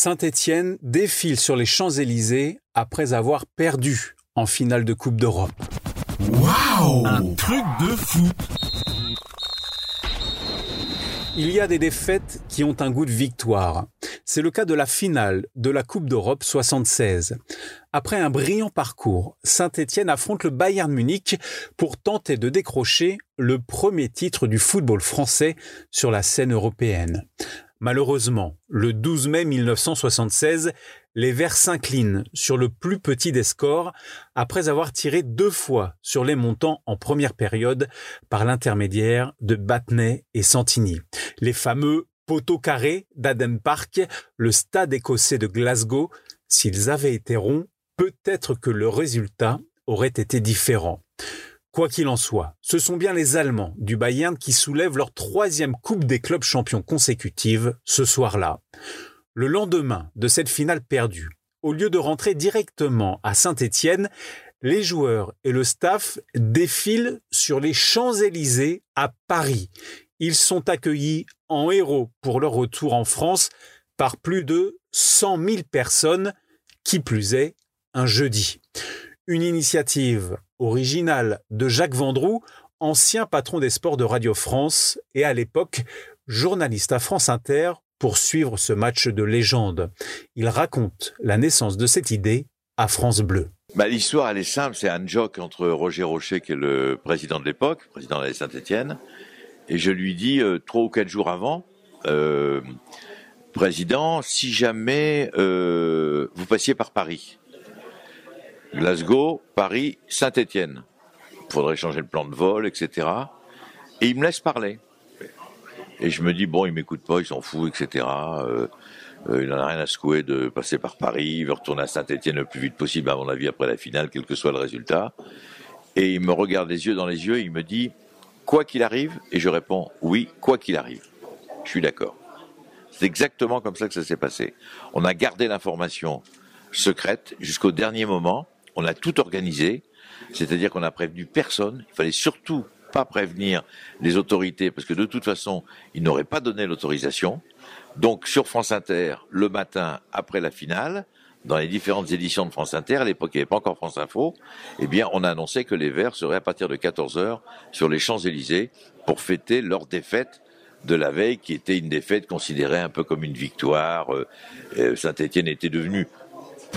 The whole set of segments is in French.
Saint-Étienne défile sur les Champs-Élysées après avoir perdu en finale de Coupe d'Europe. Waouh Un truc de fou Il y a des défaites qui ont un goût de victoire. C'est le cas de la finale de la Coupe d'Europe 76. Après un brillant parcours, Saint-Étienne affronte le Bayern Munich pour tenter de décrocher le premier titre du football français sur la scène européenne. Malheureusement, le 12 mai 1976, les Verts s'inclinent sur le plus petit des scores après avoir tiré deux fois sur les montants en première période par l'intermédiaire de Batney et Santini. Les fameux poteaux carrés d'Adam Park, le stade écossais de Glasgow, s'ils avaient été ronds, peut-être que le résultat aurait été différent. Quoi qu'il en soit, ce sont bien les Allemands du Bayern qui soulèvent leur troisième Coupe des clubs champions consécutive ce soir-là. Le lendemain de cette finale perdue, au lieu de rentrer directement à Saint-Étienne, les joueurs et le staff défilent sur les Champs-Élysées à Paris. Ils sont accueillis en héros pour leur retour en France par plus de 100 000 personnes, qui plus est un jeudi. Une initiative originale de Jacques Vendroux, ancien patron des sports de Radio France et à l'époque journaliste à France Inter pour suivre ce match de légende. Il raconte la naissance de cette idée à France Bleu. Bah, L'histoire, elle est simple. C'est un joke entre Roger Rocher, qui est le président de l'époque, président de la Saint-Etienne, et je lui dis euh, trois ou quatre jours avant, euh, président, si jamais euh, vous passiez par Paris, Glasgow, Paris, Saint-Étienne. Il faudrait changer le plan de vol, etc. Et il me laisse parler. Et je me dis, bon, il m'écoute pas, il s'en fout, etc. Euh, euh, il n'en a rien à secouer de passer par Paris, il veut retourner à Saint-Étienne le plus vite possible, à mon avis, après la finale, quel que soit le résultat. Et il me regarde les yeux dans les yeux, il me dit, quoi qu'il arrive, et je réponds, oui, quoi qu'il arrive. Je suis d'accord. C'est exactement comme ça que ça s'est passé. On a gardé l'information secrète jusqu'au dernier moment on a tout organisé, c'est-à-dire qu'on a prévenu personne. Il fallait surtout pas prévenir les autorités parce que de toute façon, ils n'auraient pas donné l'autorisation. Donc sur France Inter, le matin après la finale, dans les différentes éditions de France Inter, à l'époque il n'y avait pas encore France Info, eh bien on a annoncé que les Verts seraient à partir de 14 heures sur les Champs-Élysées pour fêter leur défaite de la veille, qui était une défaite considérée un peu comme une victoire. Euh, euh, Saint-Étienne était devenu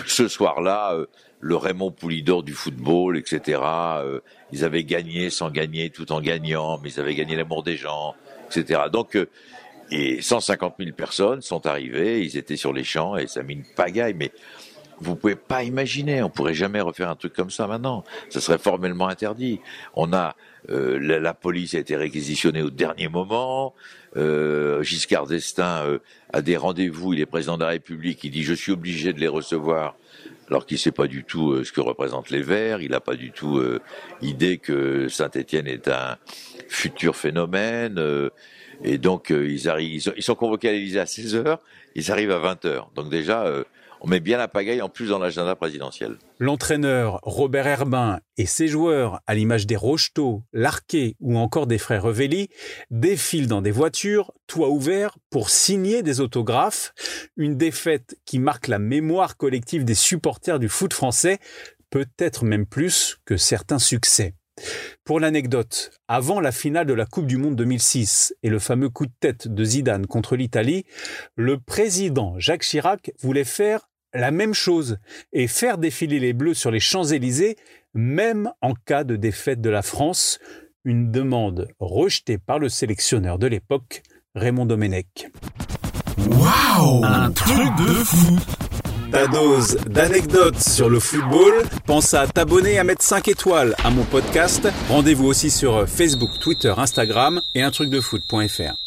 ce soir-là euh, le Raymond Poulidor du football, etc. Euh, ils avaient gagné sans gagner, tout en gagnant, mais ils avaient gagné l'amour des gens, etc. Donc, euh, et 150 000 personnes sont arrivées, ils étaient sur les champs et ça a mis une pagaille, mais vous pouvez pas imaginer, on pourrait jamais refaire un truc comme ça maintenant. Ça serait formellement interdit. On a euh, la, police a été réquisitionnée au dernier moment. Euh, Giscard d'Estaing a des rendez-vous. Il est président de la République. Il dit je suis obligé de les recevoir alors qu'il sait pas du tout euh, ce que représentent les Verts, il n'a pas du tout euh, idée que Saint-Étienne est un futur phénomène. Euh, et donc ils arrivent, ils sont, convoqués à l'Élysée à 16 h ils arrivent à 20 h Donc déjà, on met bien la pagaille en plus dans l'agenda présidentiel. L'entraîneur Robert Herbin et ses joueurs, à l'image des Rocheteau, Larquet ou encore des frères Revelli, défilent dans des voitures, toit ouvert, pour signer des autographes. Une défaite qui marque la mémoire collective des supporters du foot français, peut-être même plus que certains succès. Pour l'anecdote, avant la finale de la Coupe du Monde 2006 et le fameux coup de tête de Zidane contre l'Italie, le président Jacques Chirac voulait faire la même chose et faire défiler les Bleus sur les Champs-Élysées, même en cas de défaite de la France, une demande rejetée par le sélectionneur de l'époque, Raymond Domenech. Waouh Un truc de fou ta dose d'anecdotes sur le football. Pense à t'abonner et à mettre 5 étoiles à mon podcast. Rendez-vous aussi sur Facebook, Twitter, Instagram et un truc de foot.fr.